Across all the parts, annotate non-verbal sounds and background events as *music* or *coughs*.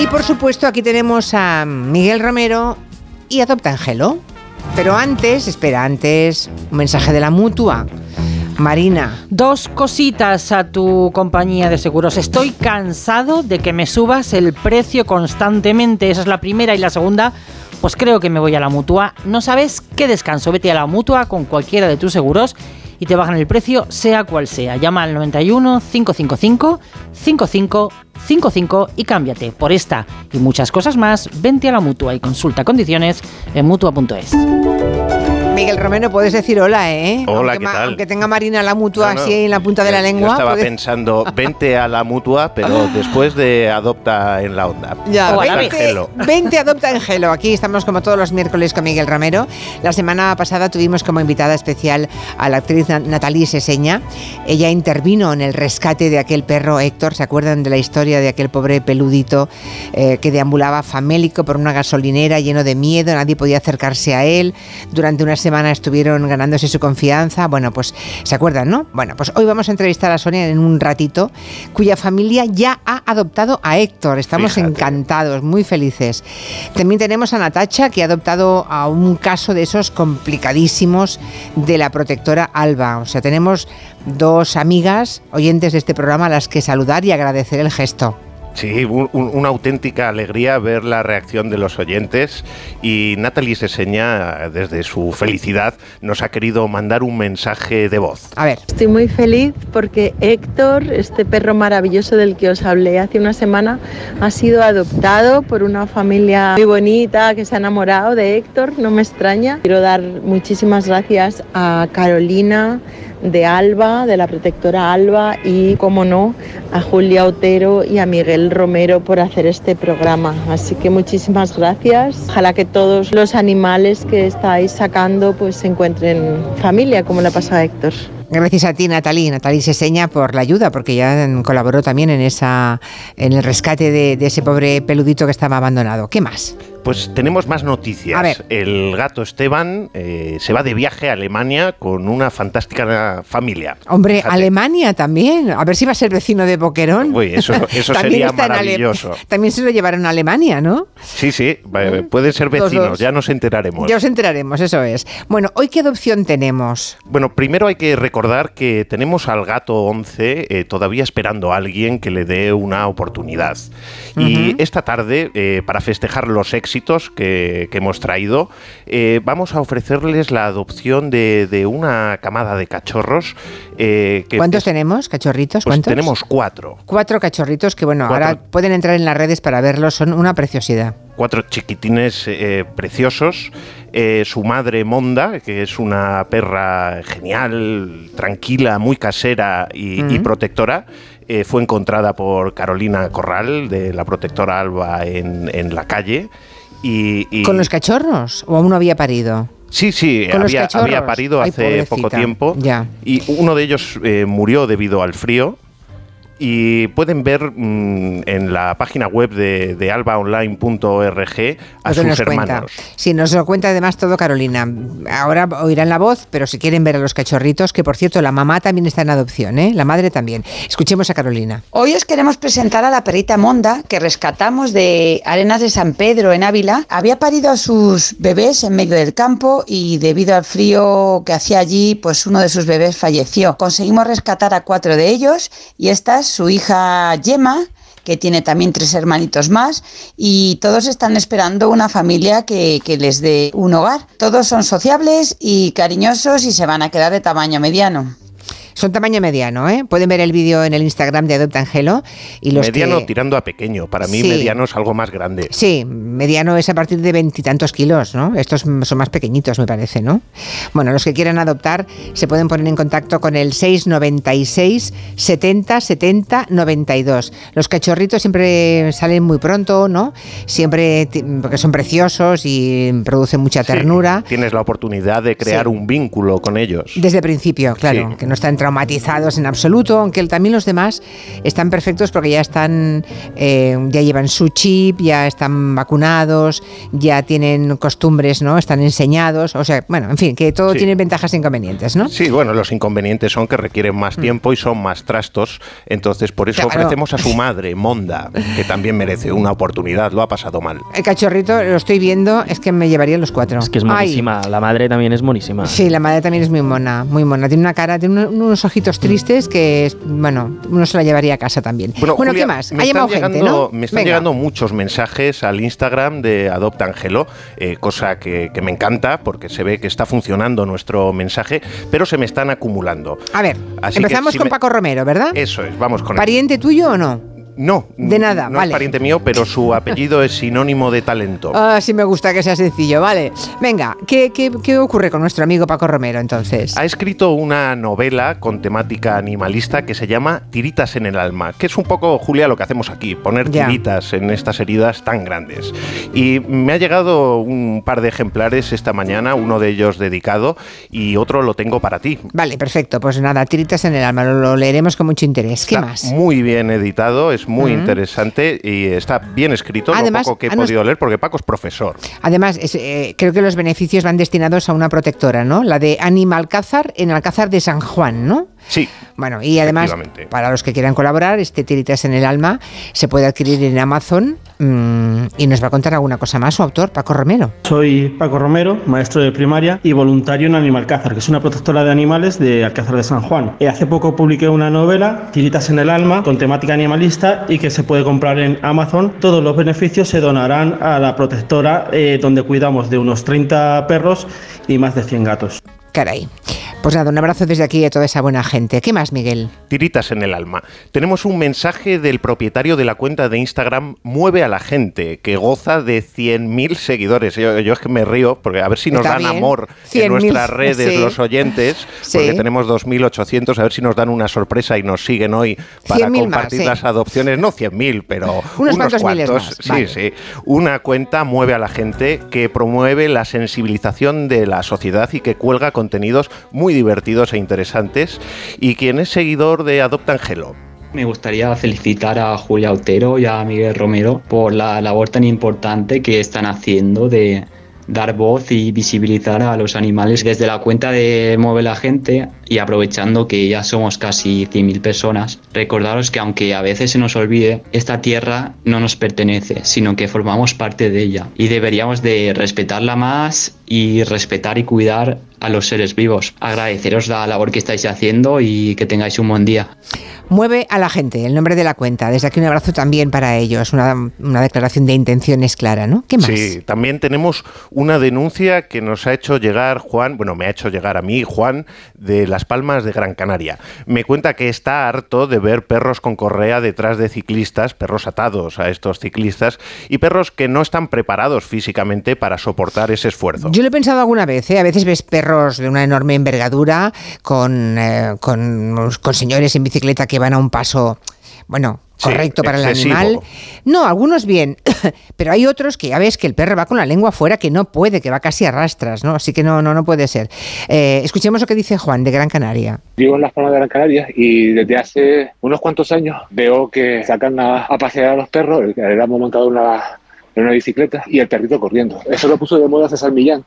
Y por supuesto, aquí tenemos a Miguel Romero y Adopta Angelo. Pero antes, espera, antes, un mensaje de la mutua. Marina. Dos cositas a tu compañía de seguros. Estoy cansado de que me subas el precio constantemente. Esa es la primera. Y la segunda, pues creo que me voy a la mutua. No sabes qué descanso. Vete a la mutua con cualquiera de tus seguros y te bajan el precio, sea cual sea. Llama al 91 555 5555 y cámbiate. Por esta y muchas cosas más, vente a la mutua y consulta condiciones en mutua.es. Miguel Romero, puedes decir hola, ¿eh? Hola, aunque ¿qué tal? Aunque tenga Marina la mutua No, no, así en la punta de la yo- lengua. Yo estaba puedes- pensando, *laughs* vente a la mutua, pero después de adopta en la onda. Ya, O a la Adopta vez. Angelo. 20 Adopta Angelo. Aquí estamos como todos los miércoles con Miguel Romero. La semana pasada tuvimos como invitada especial a la actriz Na- Natalie Seseña. Ella intervino en el rescate de aquel perro Héctor. ¿Se acuerdan de la historia de aquel pobre peludito eh, que deambulaba famélico por una gasolinera lleno de miedo? Nadie podía acercarse a él. Durante una semana estuvieron ganándose su confianza. Bueno, pues se acuerdan, ¿no? Bueno, pues hoy vamos a entrevistar a Sonia en un ratito, cuya familia ya ha adoptado a Héctor. Estamos Fíjate. encantados, muy felices. También tenemos a Natacha, que ha adoptado a un caso de esos complicadísimos de la protectora Alba. O sea, tenemos dos amigas, oyentes de este programa, a las que saludar y agradecer el gesto. Sí, un- un- una auténtica alegría ver la reacción de los oyentes y Natalie Seseña, desde su felicidad, nos ha querido mandar un mensaje de voz. A ver, Estoy muy feliz porque Héctor, este perro maravilloso del que os hablé hace una semana, ha sido adoptado por una familia muy bonita que se ha enamorado de Héctor, no me extraña. Quiero dar muchísimas gracias a Carolina de Alba, de la protectora Alba y, como no, a Julia Otero y a Miguel Romero por hacer este programa. Así que muchísimas gracias. Ojalá que todos los animales que estáis sacando pues se encuentren familia, como le ha pasado a Héctor. gracias a ti, Natalie. Natalie Seseña por la ayuda, porque ya colaboró también en, esa, en el rescate de ese pobre peludito que estaba abandonado. ¿Qué más? Pues tenemos más noticias. A ver. El gato Esteban eh, se va de viaje a Alemania con una fantástica familia. Hombre, Fíjate. Alemania también. A ver si va a ser vecino de Boquerón. Uy, eso- *laughs* sería maravilloso. También se lo llevaron a Alemania, ¿no? Sí, sí, va- pueden ser vecinos, ya nos enteraremos. Ya os enteraremos, eso es. Bueno, ¿hoy qué adopción tenemos? Bueno, primero hay que recordar que tenemos al gato 11 eh, todavía esperando a alguien que le dé una oportunidad. Y esta tarde, eh, para festejar los éxitos que, que hemos traído, eh, vamos a ofrecerles la adopción de, de una camada de cachorros. eh, que ¿Cuántos es- tenemos, cachorritos? Pues ¿Cuántos? tenemos cuatro. Cuatro cachorritos que, bueno, Cuatro. ahora pueden entrar en las redes para verlos, son una preciosidad. cuatro chiquitines eh, preciosos. Eh, su madre Monda, que es una perra genial, tranquila, muy casera y, protectora, eh, fue encontrada por Carolina Corral, de la protectora Alba, en, en la calle. Y, y- ¿Con los cachorros? ¿O aún no había parido? Sí, sí, había, había parido Ay, hace pobrecita. poco tiempo. Ya. Y uno de ellos eh, murió debido al frío. Y pueden ver mm, en la página web de, de albaonline.org a sus nos cuenta. hermanos. Sí, nos lo cuenta además todo Carolina. Ahora oirán la voz, pero si quieren ver a los cachorritos, que por cierto, la mamá también está en adopción, ¿eh? La madre también. Escuchemos a Carolina. Hoy os queremos presentar a la perrita Monda que rescatamos de Arenas de San Pedro en Ávila. Había parido a sus bebés en medio del campo y debido al frío que hacía allí, pues uno de sus bebés falleció. Conseguimos rescatar a cuatro de ellos y esta es su hija Yema que tiene también tres hermanitos más y todos están esperando una familia que, que les dé un hogar. Todos son sociables y cariñosos y se van a quedar de tamaño mediano. Son tamaño mediano, ¿eh? Pueden ver el vídeo en el Instagram de Adopta Angelo y los mediano que... tirando a pequeño. Para mí, Sí. mediano es algo más grande. Sí, mediano es a partir de veintitantos kilos, ¿no? Estos son más pequeñitos, me parece, ¿no? Bueno, los que quieran adoptar se pueden poner en contacto con el 696 70 70 92. Los cachorritos siempre salen muy pronto, ¿no? Siempre, porque son preciosos y producen mucha Sí, ternura. tienes la oportunidad de crear Sí. un vínculo con ellos. Desde el principio, claro, que no están traumatizados en absoluto, aunque también los demás están perfectos porque ya están, eh, ya llevan su chip, ya están vacunados, ya tienen costumbres, ¿no? Están enseñados, o sea, bueno, en fin, que todo tiene ventajas e inconvenientes, ¿no? Sí, bueno, los inconvenientes son que requieren más mm. tiempo y son más trastos, entonces por eso ofrecemos a su madre, Monda, que también merece una oportunidad, lo ha pasado mal. El cachorrito, lo estoy viendo, es que me llevaría los cuatro. Es que es monísima, la madre también es monísima. Sí, la madre también es muy mona, muy mona. Tiene una cara, tiene unos ojitos tristes que, bueno, uno se la llevaría a casa también. Bueno, ¿qué más? Me están, llegando, me están llegando muchos mensajes al Instagram de Adopta Angelo, eh, cosa que, me encanta porque se ve que está funcionando nuestro mensaje, pero se me están acumulando. A ver, empezamos con Paco Romero, ¿verdad? Eso es, vamos con ¿Pariente tuyo o no? No, de nada, no es pariente mío, pero su apellido es sinónimo de talento. Ah, sí me gusta que sea sencillo, vale. Venga, ¿qué, qué, ocurre con nuestro amigo Paco Romero entonces? Ha escrito una novela con temática animalista que se llama Tiritas en el alma, que es un poco, Julia, lo que hacemos aquí, poner tiritas en estas heridas tan grandes. Y me ha llegado un par de ejemplares esta mañana, uno de ellos dedicado y otro lo tengo para ti. Vale, perfecto. Pues nada, Tiritas en el alma, lo, leeremos con mucho interés. ¿Qué más? Muy bien editado, es muy interesante y está bien escrito Además, lo poco que he podido leer, porque Paco es profesor. Además, eh, creo que los beneficios van destinados a una protectora, ¿no? La de Animalcázar en Alcázar de San Juan, ¿no? Sí. Bueno, y además, para los que quieran colaborar, este Tiritas en el Alma se puede adquirir en Amazon mm, y nos va a contar alguna cosa más su autor, Paco Romero. Soy Paco Romero, maestro de primaria y voluntario en Animalcázar, que es una protectora de animales de Alcázar de San Juan. Eh, hace poco publiqué una novela, Tiritas en el Alma, con temática animalista y que se puede comprar en Amazon. Todos los beneficios se donarán a la protectora eh, donde cuidamos de unos 30 perros y más de 100 gatos. Caray. Pues nada, un abrazo desde aquí a toda esa buena gente. ¿Qué más, Miguel? Tiritas en el alma. Tenemos un mensaje del propietario de la cuenta de Instagram Mueve a la gente, que goza de 100.000 seguidores. Yo, es que me río, porque a ver si nos dan amor en nuestras redes los oyentes, *laughs* porque tenemos 2.800, a ver si nos dan una sorpresa y nos siguen hoy para compartir las adopciones. No 100.000, pero unos, cuantos. Sí, sí. Una cuenta Mueve a la gente que promueve la sensibilización de la sociedad y que cuelga contenidos muy divertidos e interesantes. Y quien es seguidor de Adopta Angelo. Me gustaría felicitar a Julia Otero y a Miguel Romero por la labor tan importante que están haciendo de dar voz y visibilizar a los animales desde la cuenta de Mueve la Gente y aprovechando que ya somos casi 100.000 personas, recordaros que aunque a veces se nos olvide, esta tierra no nos pertenece, sino que formamos parte de ella. Y deberíamos de respetarla más y respetar y cuidar a los seres vivos. Agradeceros la labor que estáis haciendo y que tengáis un buen día. Mueve a la gente, el nombre de la cuenta. Desde aquí un abrazo también para ellos. Una, una, declaración de intenciones clara, ¿no? ¿Qué más? Sí, también tenemos una denuncia que nos ha hecho llegar Juan, bueno, me ha hecho llegar a mí, Juan, de Las Palmas de Gran Canaria. Me cuenta que está harto de ver perros con correa detrás de ciclistas, perros atados a estos ciclistas y perros que no están preparados físicamente para soportar ese esfuerzo. Yo lo he pensado alguna vez, ¿eh? A veces ves perros de una enorme envergadura con, eh, con, con señores en bicicleta que van a un paso, bueno, correcto para el animal. No, algunos bien, *coughs* pero hay otros que ya ves que el perro va con la lengua fuera, que no puede, que va casi a rastras, ¿no? Así que no, no, no puede ser. Eh, escuchemos lo que dice Juan de Gran Canaria. Vivo en las Palmas de Gran Canaria y desde hace unos cuantos años veo que sacan a, pasear a los perros, le hemos montado una, en una bicicleta y el perrito corriendo. Eso lo puso de moda César Millán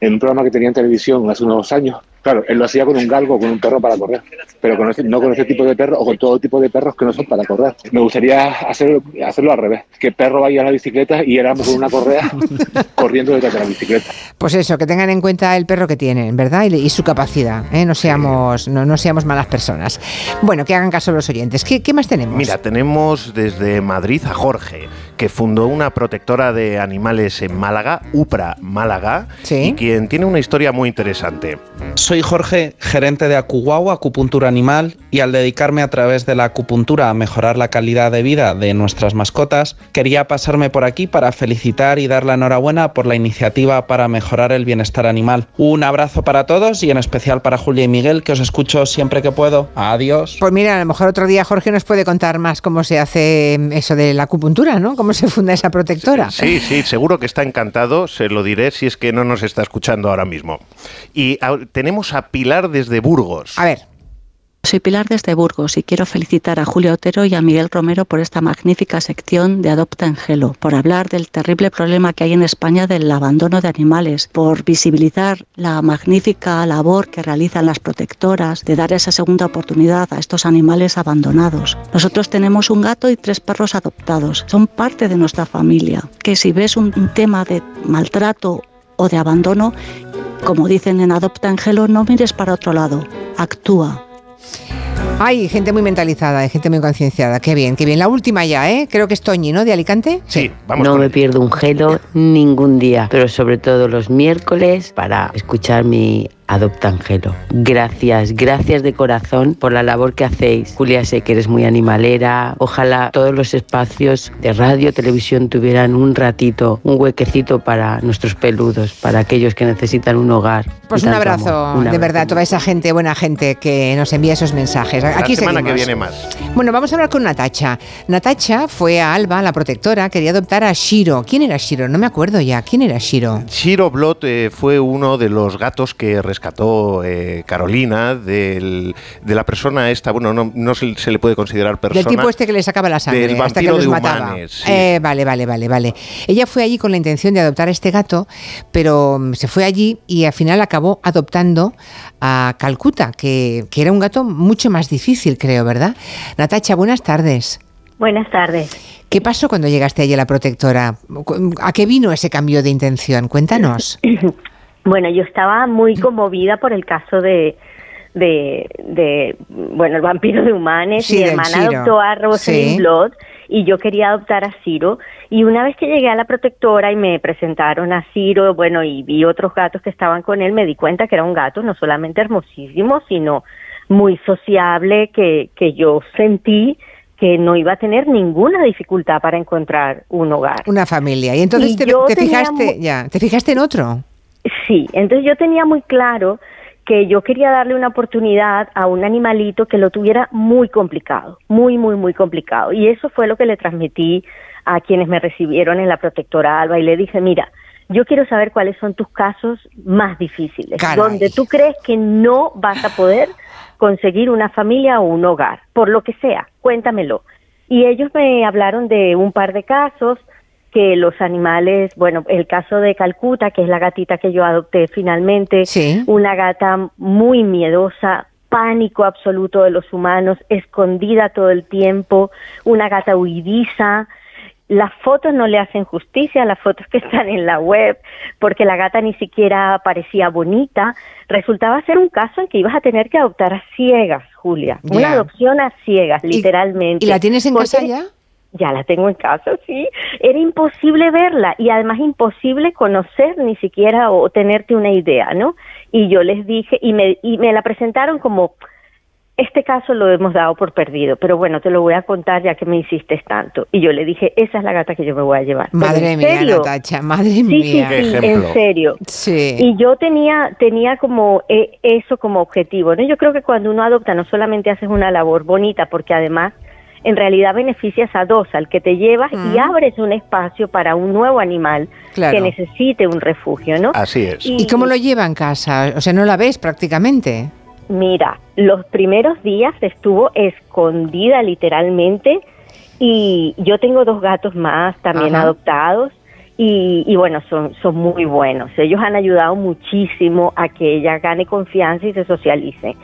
en un programa que tenía en televisión hace unos años. Claro, él lo hacía con un galgo, con un perro para correr, pero con no con ese tipo de perros o con todo tipo de perros que no son para correr. Me gustaría hacerlo, hacerlo al revés, que el perro vaya a la bicicleta y éramos con una correa *laughs* corriendo detrás de la bicicleta. Pues eso, que tengan en cuenta el perro que tienen, ¿verdad? Y, su capacidad, ¿eh? no, seamos, no, no, seamos malas personas. Bueno, que hagan caso los oyentes. ¿Qué, ¿Qué más tenemos? Mira, tenemos desde Madrid a Jorge que fundó una protectora de animales en Málaga, UPRA Málaga, y quien tiene una historia muy interesante. Soy Jorge, gerente de Acuguau, acupuntura animal, y al dedicarme a través de la acupuntura a mejorar la calidad de vida de nuestras mascotas, quería pasarme por aquí para felicitar y dar la enhorabuena por la iniciativa para mejorar el bienestar animal. Un abrazo para todos y en especial para Julia y Miguel, que os escucho siempre que puedo. Adiós. Pues mira, a lo mejor otro día Jorge nos puede contar más cómo se hace eso de la acupuntura, ¿no? Cómo se funda esa protectora. Sí, sí, seguro que está encantado, se lo diré si es que no nos está escuchando ahora mismo. Y tenemos a Pilar desde Burgos. A ver. Soy Pilar desde Burgos y quiero felicitar a Julio Otero y a Miguel Romero por esta magnífica sección de Adopta en Gelo, por hablar del terrible problema que hay en España del abandono de animales, por visibilizar la magnífica labor que realizan las protectoras de dar esa segunda oportunidad a estos animales abandonados. Nosotros tenemos un gato y tres perros adoptados, son parte de nuestra familia, que si ves un, tema de maltrato o de abandono, como dicen en Adopta en Gelo, no mires para otro lado, actúa. Hay gente muy mentalizada, hay gente muy concienciada. Qué bien, qué bien. La última ya, ¿eh? Creo que es Toñi, ¿no? De Alicante. Sí, vamos. No me pierdo un gelo ningún día, pero sobre todo los miércoles para escuchar mi Adopta Angelo. Gracias, gracias de corazón por la labor que hacéis. Julia, sé que eres muy animalera. Ojalá todos los espacios de radio, televisión tuvieran un ratito, un huequecito para nuestros peludos, para aquellos que necesitan un hogar. Pues un abrazo, de verdad, toda esa gente, buena gente que nos envía esos mensajes. La Aquí semana seguimos. que viene más. Bueno, vamos a hablar con Natacha. Natacha fue a Alba, la protectora, quería adoptar a Shiro. ¿Quién era Shiro? No me acuerdo ya. ¿Quién era Shiro? Shiro Blot eh, fue uno de los gatos que rescató eh, Carolina del- de la persona esta, bueno, no, no se, se le puede considerar persona. Del tipo este que le sacaba la sangre Del hasta que vampiro los de mataba. Humanes, sí. Eh, vale, vale, vale, vale. Ella fue allí con la intención de adoptar a este gato, pero mm, se fue allí y al final acabó adoptando a Calcuta, que, que era un gato mucho más difícil, creo, ¿verdad? Natacha, buenas tardes. Buenas tardes. ¿Qué pasó cuando llegaste allí a la protectora? ¿A qué vino ese cambio de intención? Cuéntanos. *laughs* Bueno, yo estaba muy conmovida por el caso de, de, de bueno, el vampiro de Humanes. Sí, Mi hermana adoptó a Rosalind Sí. Blood y yo quería adoptar a Ciro. Y una vez que llegué a la protectora y me presentaron a Ciro, bueno, y vi otros gatos que estaban con él, me di cuenta que era un gato no solamente hermosísimo, sino muy sociable, que, que yo sentí que no iba a tener ninguna dificultad para encontrar un hogar. Una familia. Y entonces Y te, yo te tenía fijaste, ya, te fijaste en otro. Sí, entonces yo tenía muy claro que yo quería darle una oportunidad a un animalito que lo tuviera muy complicado, muy, muy, muy complicado. Y eso fue lo que le transmití a quienes me recibieron en la protectora Alba y le dije, mira, yo quiero saber cuáles son tus casos más difíciles, Caray. donde tú crees que no vas a poder conseguir una familia o un hogar, por lo que sea, cuéntamelo. Y ellos me hablaron de un par de casos, que los animales, bueno, el caso de Calcuta, que es la gatita que yo adopté finalmente, una gata muy miedosa, pánico absoluto de los humanos, escondida todo el tiempo, una gata huidiza. Las fotos no le hacen justicia a las fotos que están en la web, porque la gata ni siquiera parecía bonita. Resultaba ser un caso en que ibas a tener que adoptar a ciegas, Julia. Una adopción a ciegas, literalmente. ¿Y la tienes en Porque- casa ya? Ya la tengo en casa, sí. Era imposible verla y además imposible conocer ni siquiera o tenerte una idea, ¿no? Y yo les dije, y me, y me la presentaron como, este caso lo hemos dado por perdido, pero bueno, te lo voy a contar ya que me insistes tanto. Y yo le dije, esa es la gata que yo me voy a llevar. Madre ¿en mía, serio? Natacha, madre Sí, sí, mía. sí, en serio. Sí. Y yo tenía, tenía como eh, eso como objetivo, ¿no? Yo creo que cuando uno adopta no solamente haces una labor bonita, porque además en realidad beneficias a dos, al que te llevas y Mm. abres un espacio para un nuevo animal Claro. que necesite un refugio, ¿no? Así es. ¿Y cómo lo lleva en casa? O sea, no la ves prácticamente. Mira, los primeros días estuvo escondida literalmente y yo tengo dos gatos más también Ajá. adoptados y, y bueno, son, son muy buenos. Ellos han ayudado muchísimo a que ella gane confianza y se socialice.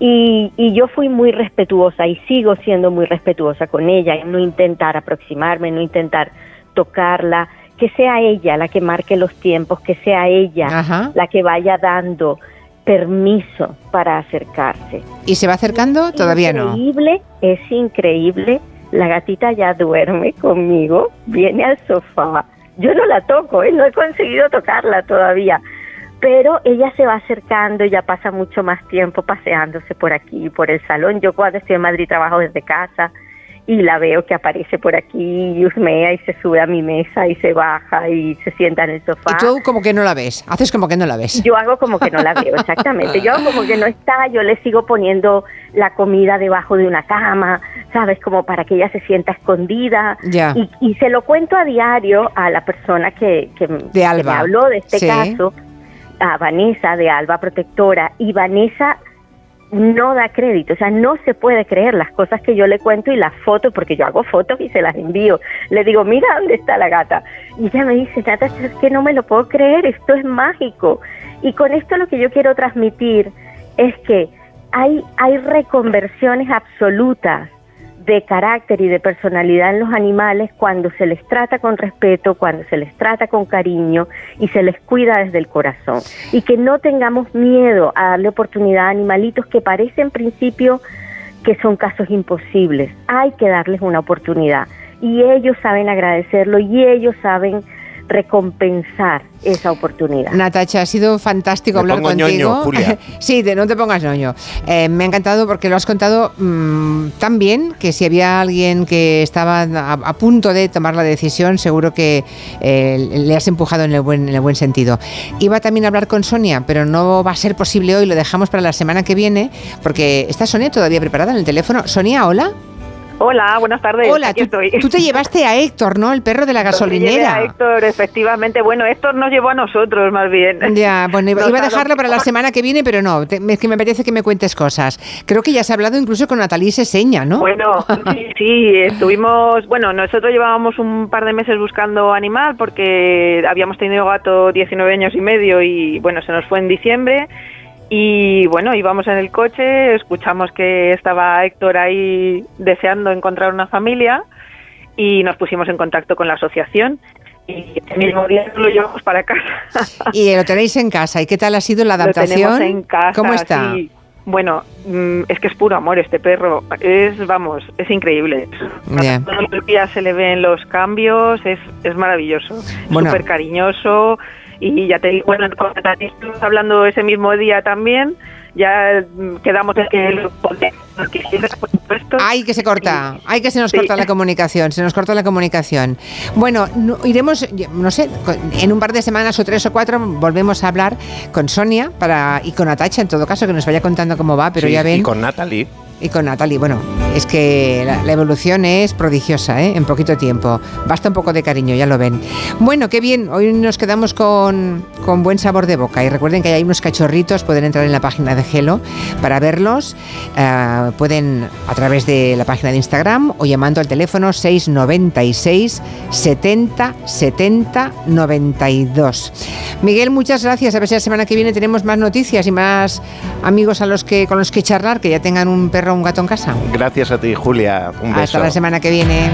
Y, y yo fui muy respetuosa y sigo siendo muy respetuosa con ella, en no intentar aproximarme, no intentar tocarla, que sea ella la que marque los tiempos, que sea ella Ajá. la que vaya dando permiso para acercarse. ¿Y se va acercando? Todavía no. Increíble, es increíble. La gatita ya duerme conmigo, viene al sofá. Yo no la toco, ¿eh? no he conseguido tocarla todavía. Pero ella se va acercando, ya pasa mucho más tiempo paseándose por aquí, por el salón. Yo cuando estoy en Madrid trabajo desde casa y la veo que aparece por aquí y husmea y se sube a mi mesa y se baja y se sienta en el sofá. Y tú como que no la ves. Haces como que no la ves. Yo hago como que no la veo, exactamente. Yo hago como que no está, yo le sigo poniendo la comida debajo de una cama, ¿sabes? Como para que ella se sienta escondida. Ya. Y, y se lo cuento a diario a la persona que, que, me habló de este Sí. caso, a Vanessa de Alba Protectora. Y Vanessa no da crédito, o sea, no se puede creer las cosas que yo le cuento y las fotos, porque yo hago fotos y se las envío. Le digo, mira dónde está la gata. Y ella me dice, Nata, es que no me lo puedo creer, esto es mágico. Y con esto lo que yo quiero transmitir es que hay, hay reconversiones absolutas de carácter y de personalidad en los animales cuando se les trata con respeto, cuando se les trata con cariño y se les cuida desde el corazón. Y que no tengamos miedo a darle oportunidad a animalitos que parece en principio que son casos imposibles. Hay que darles una oportunidad. Y ellos saben agradecerlo y ellos saben recompensar esa oportunidad. Natacha, ha sido fantástico hablar contigo. Julia. *laughs* sí, de no te pongas ñoño. Eh, me ha encantado porque lo has contado mm, tan bien que si había alguien que estaba a, punto de tomar la decisión, seguro que eh, le has empujado en el, buen, en el buen sentido. Iba también a hablar con Sonia, pero no va a ser posible hoy, lo dejamos para la semana que viene, porque está Sonia todavía preparada en el teléfono. Sonia, hola. Hola, buenas tardes. Hola, tú, tú, te llevaste a Héctor, ¿no? El perro de la gasolinera. a Héctor, efectivamente. Bueno, Héctor nos llevó a nosotros, más bien. Ya, bueno, iba, a dejarlo para la semana que viene, pero no, es que me apetece que me cuentes cosas. Creo que ya has hablado incluso con Natalie Seseña, ¿no? Bueno, sí, *laughs* sí, estuvimos, bueno, nosotros llevábamos un par de meses buscando animal porque habíamos tenido gato 19 años y medio y, bueno, se nos fue en diciembre y bueno, íbamos en el coche, escuchamos que estaba Héctor ahí deseando encontrar una familia y nos pusimos en contacto con la asociación y el mismo día lo llevamos para casa. *laughs* Y lo tenéis en casa. ¿Y qué tal ha sido la adaptación? Lo en casa. ¿Cómo está? Bueno, mm, es que es puro amor este perro. Es, vamos, es increíble. Todos los días se le ven los cambios, es, es maravilloso. Súper cariñoso y ya te digo, bueno, con estuvimos hablando ese mismo día también, ya quedamos en que lo por supuesto. Ay, que se corta, ay, que se nos corta la comunicación, se nos corta la comunicación. Bueno, iremos, no sé, en un par de semanas o tres o cuatro volvemos a hablar con Sonia para y con Atacha en todo caso, que nos vaya contando cómo va, pero ya ven. Y con Natalie y con Natalie. Bueno, es que la, evolución es prodigiosa, ¿eh? En poquito tiempo. Basta un poco de cariño, ya lo ven. Bueno, qué bien. Hoy nos quedamos con, con buen sabor de boca. Y recuerden que hay unos cachorritos, pueden entrar en la página de Gelo para verlos. Eh, pueden a través de la página de Instagram o llamando al teléfono 696 70 70 92. Miguel, muchas gracias. A ver si la semana que viene tenemos más noticias y más amigos a los que, con los que charlar, que ya tengan un perro un gato en casa. Gracias a ti, Julia. Un beso. Hasta la semana que viene.